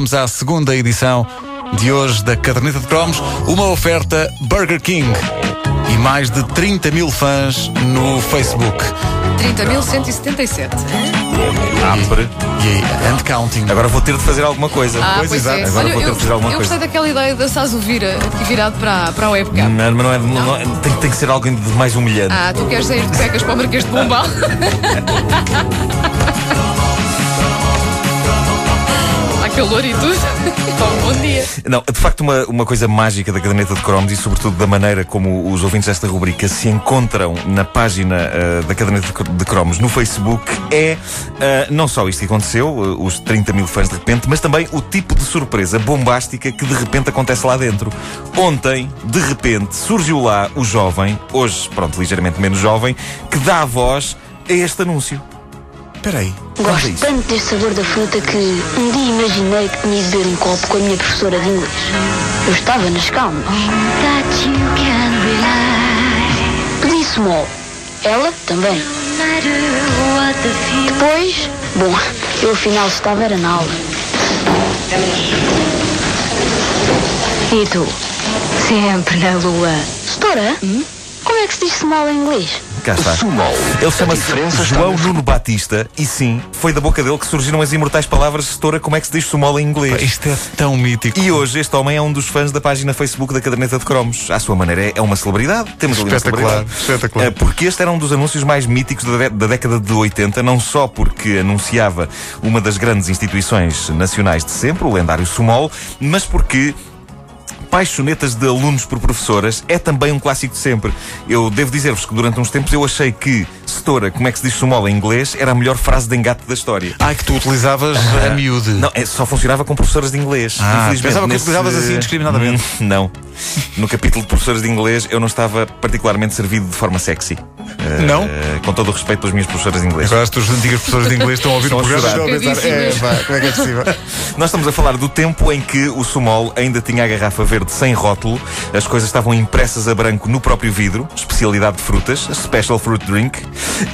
vamos à segunda edição de hoje da Caderneta de Cromos, uma oferta Burger King e mais de 30 mil fãs no Facebook. 30.177. Apre. E aí, and counting. Agora vou ter de fazer alguma coisa. Ah, Pois, pois exato. é. Agora Olha, vou ter eu, de fazer alguma eu coisa. gostei daquela ideia da Sasu vira, aqui virado para, para a webcam. Não, mas não é, não é- tem, tem que ser alguém de mais humilhante. Ah, tu queres sair de pecas para o Marquês de Pombal? calor e tudo. Então, bom dia. Não, de facto, uma, uma coisa mágica da caderneta de cromos e, sobretudo, da maneira como os ouvintes desta rubrica se encontram na página ah, da caderneta de cr- de cromos no Facebook é ah, não só isto que aconteceu, ah, os 30 mil fãs de repente, mas também o tipo de surpresa bombástica que de repente acontece lá dentro. Ontem, de repente, surgiu lá o jovem, hoje, pronto, ligeiramente menos jovem, que dá a voz a este anúncio. Espera aí. Vamos a Gosto isso. tanto deste sabor da fruta que um dia imaginei que tinha de beber um copo com a minha professora de inglês. Eu estava nas calmas. Pedi small. Ela também. Depois, bom, eu afinal estava era na aula. E tu? Sempre na lua. Setora, como é que se diz small em inglês? Cá está. Ele chama-se João Nuno Batista e sim, foi da boca dele que surgiram as imortais palavras setora como é que se diz sumola em inglês. Isto é tão mítico. E hoje este homem é um dos fãs da página Facebook da Caderneta de Cromos. À sua maneira é- uma celebridade. Temos ali Espetacular, espetacular. Eh, Porque este era um dos anúncios mais míticos da, da década de 80, não só porque anunciava uma das grandes instituições nacionais de sempre, o lendário Sumol, mas porque Paixonetas de alunos por professoras é também um clássico de sempre. Eu devo dizer-vos que durante uns tempos eu achei que setora, como é que se diz sumola em inglês, era a melhor frase de engate da história. Ai, que tu utilizavas a miúde. Não, é, só funcionava com professoras de inglês. Ah, Infelizmente, pensava que nesse- utilizavas assim indiscriminadamente. Não. No capítulo de professores de inglês eu não estava particularmente servido de forma sexy. Eh, Não? Com todo o respeito pelas minhas professoras de inglês. Agora as tuas antigas professoras de inglês estão a ouvir Estão o programa chorar. estão a pensar, é, pá, como é que é possível? Nós estamos a falar do tempo em que o Sumol ainda tinha a garrafa verde sem rótulo, as coisas estavam impressas a branco no próprio vidro, especialidade de frutas, Special Fruit Drink,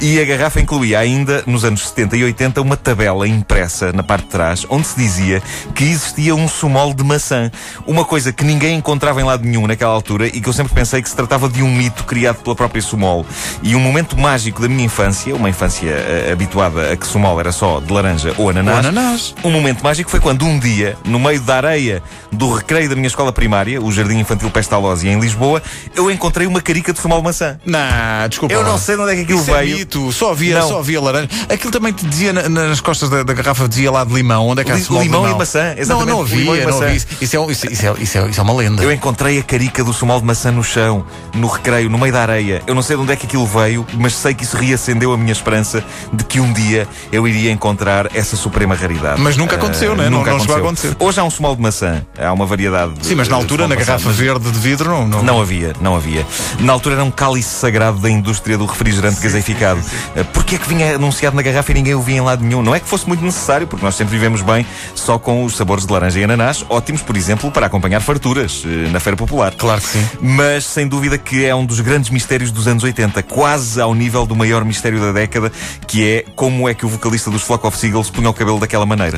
e a garrafa incluía ainda, nos anos 70 e 80, uma tabela impressa na parte de trás, onde se dizia que existia um Sumol de maçã. Uma coisa que ninguém encontrava em lado nenhum naquela altura e que eu sempre pensei que se tratava de um mito criado pela própria Sumol. E um momento mágico da minha infância, uma infância eh, habituada a que Sumol era só de laranja ou ananás, Ou ananás. um momento mágico foi quando um dia, no meio da areia do recreio da minha escola primária, o Jardim Infantil Pestalozzi em Lisboa, eu encontrei uma carica de sumal maçã. Não, desculpa. Eu não sei de onde é que aquilo Isso é veio. mito. Só havia, Não. só havia laranja. Aquilo também te dizia na- nas costas da, da garrafa, dizia lá de limão. Onde é que há Li- small de limão e maçã, Não, exatamente. não havia, Limão e não maçã. havia. Isso, isso, é, isso, é, isso, é, isso é uma lenda. Eu encontrei a carica do sumal de maçã no chão, no recreio, no meio da areia. Eu não sei de onde é que aquilo veio, mas sei que isso reacendeu a minha esperança de que um dia eu iria encontrar essa suprema raridade. Mas nunca aconteceu, né? Não- Nunca não chegou a aconteceu. acontecer. Hoje há um sumal de maçã, há uma variedade. Sim, mas na altura, na maçã, garrafa verde de vidro, não. não... Não havia, não havia. Na altura era um cálice sagrado da indústria do refrigerante gaseificado. Eh, Porquê é que vinha anunciado na garrafa e ninguém o via em lado nenhum? Não é que fosse muito necessário, porque nós sempre vivemos bem só com os sabores de laranja e ananás, ótimos, por exemplo, para acompanhar farturas eh, na Feira Popular. Claro que sim. Mas sem dúvida que é um dos grandes mistérios dos anos 80, quase ao nível do maior mistério da década, que é como é que o vocalista dos Flock of Seagulls punha o cabelo daquela maneira.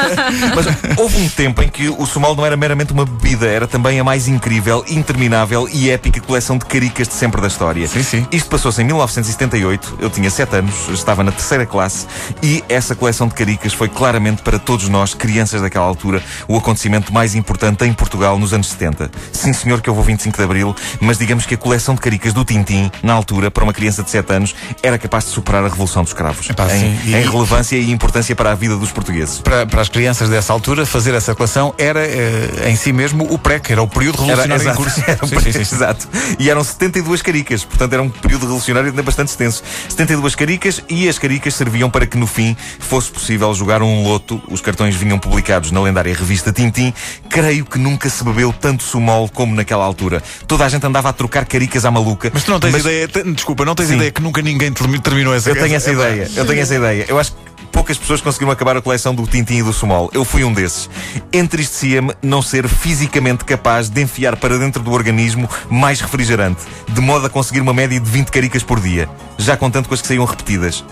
Mas houve um tempo em que o Sumal não era meramente uma bebida, era também a mais incrível, interminável e épica coleção de caricas de sempre da história. Sim, sim. Isto passou-se em 1978, eu tinha 7 anos, estava na terceira classe e essa coleção de caricas foi claramente para todos nós, crianças daquela altura, o acontecimento mais importante em Portugal nos anos 70. Sim, senhor, que houve o 25 de Abril, mas digamos que a coleção de caricas do Tintim, na altura, para uma criança de 7 anos, era capaz de superar a Revolução dos Cravos. Epá, em, sim. E- em relevância e importância para a vida dos portugueses. Para, para as crianças dessa altura, fazer essa coleção era eh, em si mesmo o PREC, era o período revolucionário em exato, curso. era Sim, sim, sim, exato. E eram 72 caricas, portanto era um período revolucionário ainda bastante extenso. 72 caricas e as caricas serviam para que no fim fosse possível jogar um loto. Os cartões vinham publicados na lendária revista Tintim. Creio que nunca se bebeu tanto sumol como naquela altura. Toda a gente andava a trocar caricas à maluca. Mas tu não tens Mas ideia, te- desculpa, não tens Sim. ideia que nunca ninguém termi- terminou essa Eu tenho essa ideia, eu tenho essa ideia. Eu acho que poucas pessoas conseguiram acabar a coleção do Tintim e do Sumol. Eu fui um desses. Entristecia-me não ser fisicamente capaz de enfiar para dentro do organismo mais refrigerante, de modo a conseguir uma média de 20 caricas por dia, já contando com as que saíam repetidas.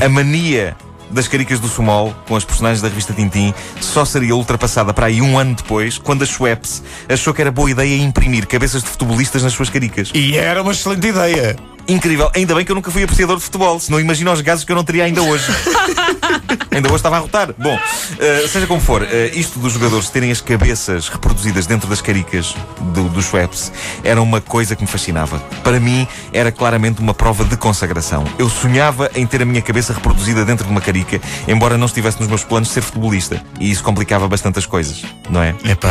A mania das caricas do Sumol com as personagens da revista Tintim só seria ultrapassada para aí um ano depois, quando a Schweppes achou que era boa ideia imprimir cabeças de futebolistas nas suas caricas. E era uma excelente ideia. Incrível. Ainda bem que eu nunca fui apreciador de futebol, senão imagino os gases que eu não teria ainda hoje. ainda hoje estava a rotar. Bom, uh, seja como for, uh, isto dos jogadores terem as cabeças reproduzidas dentro das caricas do, dos Schweppes era uma coisa que me fascinava. Para mim, era claramente uma prova de consagração. Eu sonhava em ter a minha cabeça reproduzida dentro de uma carica, embora não estivesse nos meus planos de ser futebolista. E isso complicava bastante as coisas, não é? Epá,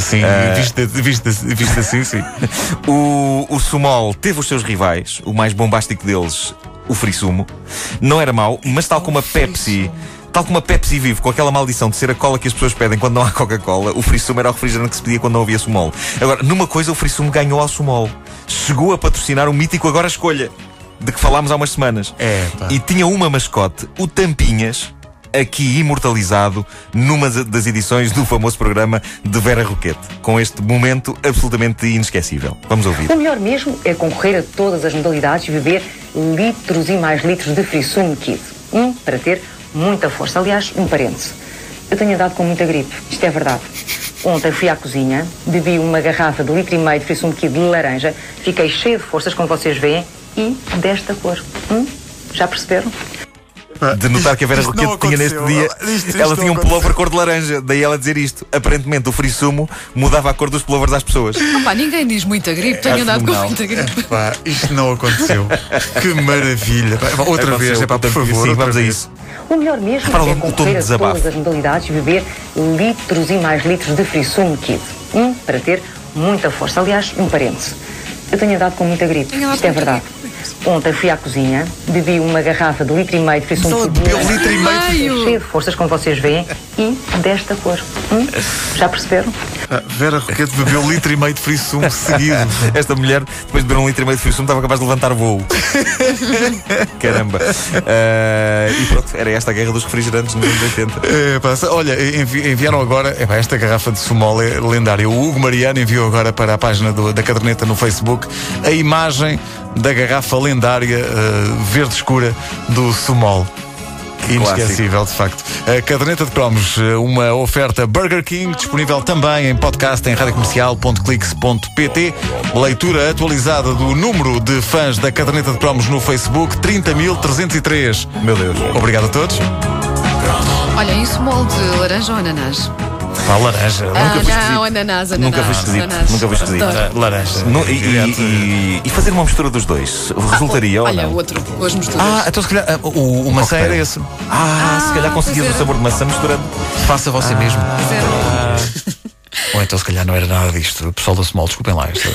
sim, Uh, visto, visto, visto assim, sim. O, o Sumol teve os seus rivais, o mais bombástico deles, o Frisumo. Não era mau, mas tal como a Pepsi. Tal como a Pepsi vive com aquela maldição de ser a cola que as pessoas pedem quando não há Coca-Cola, o Frisumo era o refrigerante que se pedia quando não havia Sumol. Agora, numa coisa, o Frisumo ganhou ao Sumol. Chegou a patrocinar o mítico Agora Escolha, de que falámos há umas semanas. É, pá. E tinha uma mascote, o Tampinhas, aqui imortalizado numa das edições do famoso programa de Vera Roquete, com este momento absolutamente inesquecível. Vamos ouvir. O melhor mesmo é concorrer a todas as modalidades e beber litros e mais litros de Frisume Kid. Um para ter muita força. Aliás, um parêntese. Eu tenho andado com muita gripe. Isto é verdade. Ontem fui à cozinha, bebi uma garrafa de litro e meio de Frisume Kid de laranja, fiquei cheio de forças, como vocês veem, e desta cor. Hum? Já perceberam? De notar que a Vera Roquete tinha neste dia. Isto- isto ela tinha um pullover cor de laranja. Daí ela dizer isto. Aparentemente, o frisumo mudava a cor dos pullovers às pessoas. Pá, ninguém diz muita gripe, tenho andado com muita gripe. Pá, isto não aconteceu. Que maravilha. Outra Aconteceu, vez, é pá, por favor. Sim, vamos a isso. O melhor mesmo Repara é o tom de concorrer a desabafo. todas as modalidades e beber litros e mais litros de Frisume Kid. Um para ter muita força. Aliás, um parêntese. Eu tenho andado com muita gripe. Isto é verdade. Ontem fui à cozinha, bebi uma garrafa de litro e meio de Kid. de bebeu litro e Meio. Cheio de forças, como vocês veem, e desta cor. Hum? Já perceberam? Ah, Vera Roquete bebeu litro e meio de frisumo seguido. Esta mulher, depois de beber um litro e meio de frisumo, estava capaz de levantar voo. Caramba. Ah, e pronto, era esta a guerra dos refrigerantes nos anos 80. É, se- olha, envi- enviaram agora é, pá, esta garrafa de Sumol é lendária. O Hugo Mariano enviou agora para a página do- da caderneta no Facebook a imagem da garrafa lendária eh, verde escura do Sumol. Inesquecível, de facto. A caderneta de cromos, eh, uma oferta Burger King, disponível também em podcast em radiocomercial.clix.pt. Leitura atualizada do número de fãs da caderneta de cromos no Facebook, 30.303. Meu Deus. Obrigado a todos. Olha, isso molde de laranja ou ananás? Pá, laranja. Ah, fui esquisito. não, ananás, ananás. Nunca foi esquisito. ananás. Nunca esquisito. Adoro. Laranja. No- e, e- e fazer uma mistura dos dois resultaria ou Olha, não? outro, com as misturas. Ah, então se calhar ah, o, o maçã era esse. Ah, se calhar Ah, conseguias o sabor de maçã misturando. Faça você mesmo. Zero. Ou então se calhar não era nada disto. Pessoal da Small, desculpem lá. Isto...